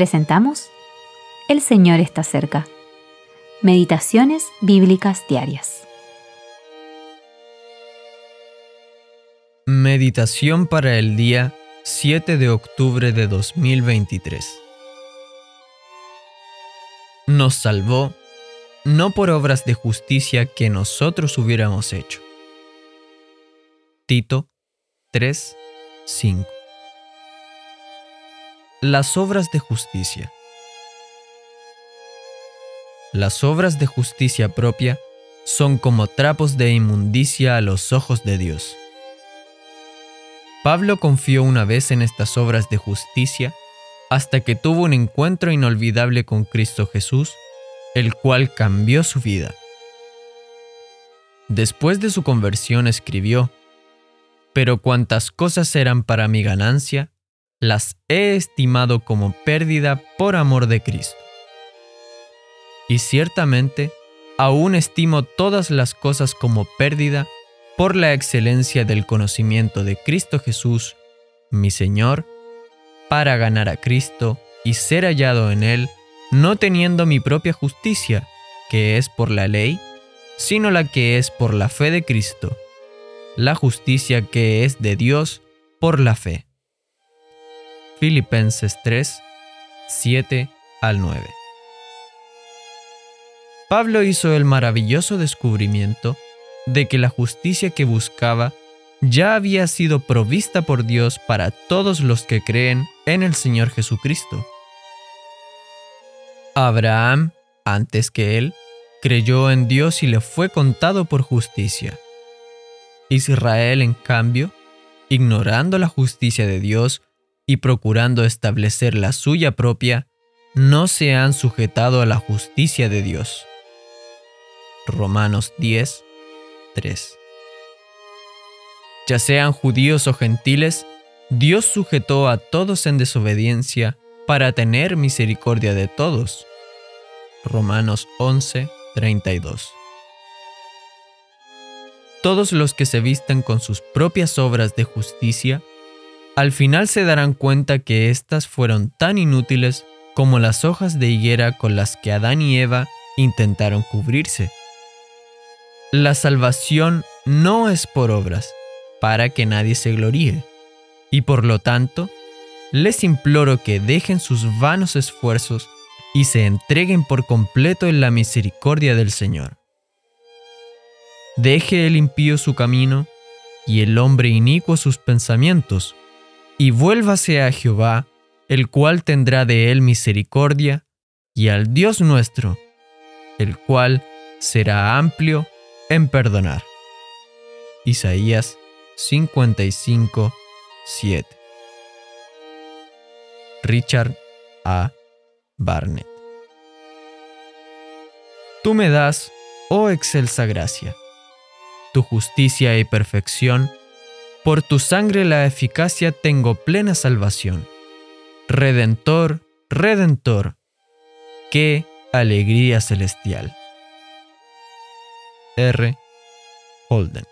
presentamos El Señor está cerca. Meditaciones Bíblicas Diarias. Meditación para el día 7 de octubre de 2023. Nos salvó no por obras de justicia que nosotros hubiéramos hecho. Tito 3, 5. Las obras de justicia. Las obras de justicia propia son como trapos de inmundicia a los ojos de Dios. Pablo confió una vez en estas obras de justicia hasta que tuvo un encuentro inolvidable con Cristo Jesús, el cual cambió su vida. Después de su conversión escribió, Pero cuantas cosas eran para mi ganancia, las he estimado como pérdida por amor de Cristo. Y ciertamente, aún estimo todas las cosas como pérdida por la excelencia del conocimiento de Cristo Jesús, mi Señor, para ganar a Cristo y ser hallado en Él, no teniendo mi propia justicia, que es por la ley, sino la que es por la fe de Cristo, la justicia que es de Dios por la fe. Filipenses 3, 7 al 9. Pablo hizo el maravilloso descubrimiento de que la justicia que buscaba ya había sido provista por Dios para todos los que creen en el Señor Jesucristo. Abraham, antes que él, creyó en Dios y le fue contado por justicia. Israel, en cambio, ignorando la justicia de Dios, y procurando establecer la suya propia, no se han sujetado a la justicia de Dios. Romanos 10, 3. Ya sean judíos o gentiles, Dios sujetó a todos en desobediencia para tener misericordia de todos. Romanos 11, 32. Todos los que se visten con sus propias obras de justicia al final se darán cuenta que éstas fueron tan inútiles como las hojas de higuera con las que Adán y Eva intentaron cubrirse. La salvación no es por obras, para que nadie se gloríe, y por lo tanto, les imploro que dejen sus vanos esfuerzos y se entreguen por completo en la misericordia del Señor. Deje el impío su camino y el hombre inicuo sus pensamientos, y vuélvase a Jehová, el cual tendrá de él misericordia, y al Dios nuestro, el cual será amplio en perdonar. Isaías 55, 7. Richard A. Barnett. Tú me das, oh excelsa gracia, tu justicia y perfección por tu sangre la eficacia tengo plena salvación. Redentor, Redentor, qué alegría celestial. R. Holden